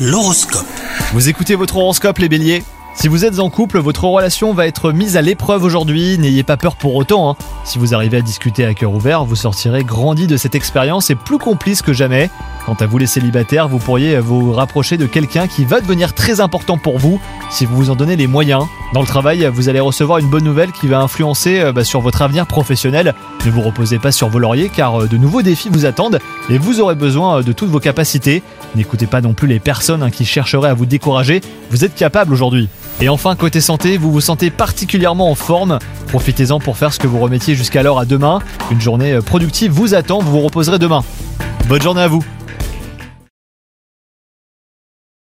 L'horoscope. Vous écoutez votre horoscope les béliers Si vous êtes en couple, votre relation va être mise à l'épreuve aujourd'hui, n'ayez pas peur pour autant. hein. Si vous arrivez à discuter à cœur ouvert, vous sortirez grandi de cette expérience et plus complice que jamais. Quant à vous les célibataires, vous pourriez vous rapprocher de quelqu'un qui va devenir très important pour vous si vous vous en donnez les moyens. Dans le travail, vous allez recevoir une bonne nouvelle qui va influencer euh, bah, sur votre avenir professionnel. Ne vous reposez pas sur vos lauriers car euh, de nouveaux défis vous attendent et vous aurez besoin euh, de toutes vos capacités. N'écoutez pas non plus les personnes hein, qui chercheraient à vous décourager, vous êtes capable aujourd'hui. Et enfin, côté santé, vous vous sentez particulièrement en forme. Profitez-en pour faire ce que vous remettiez jusqu'alors à demain. Une journée productive vous attend, vous vous reposerez demain. Bonne journée à vous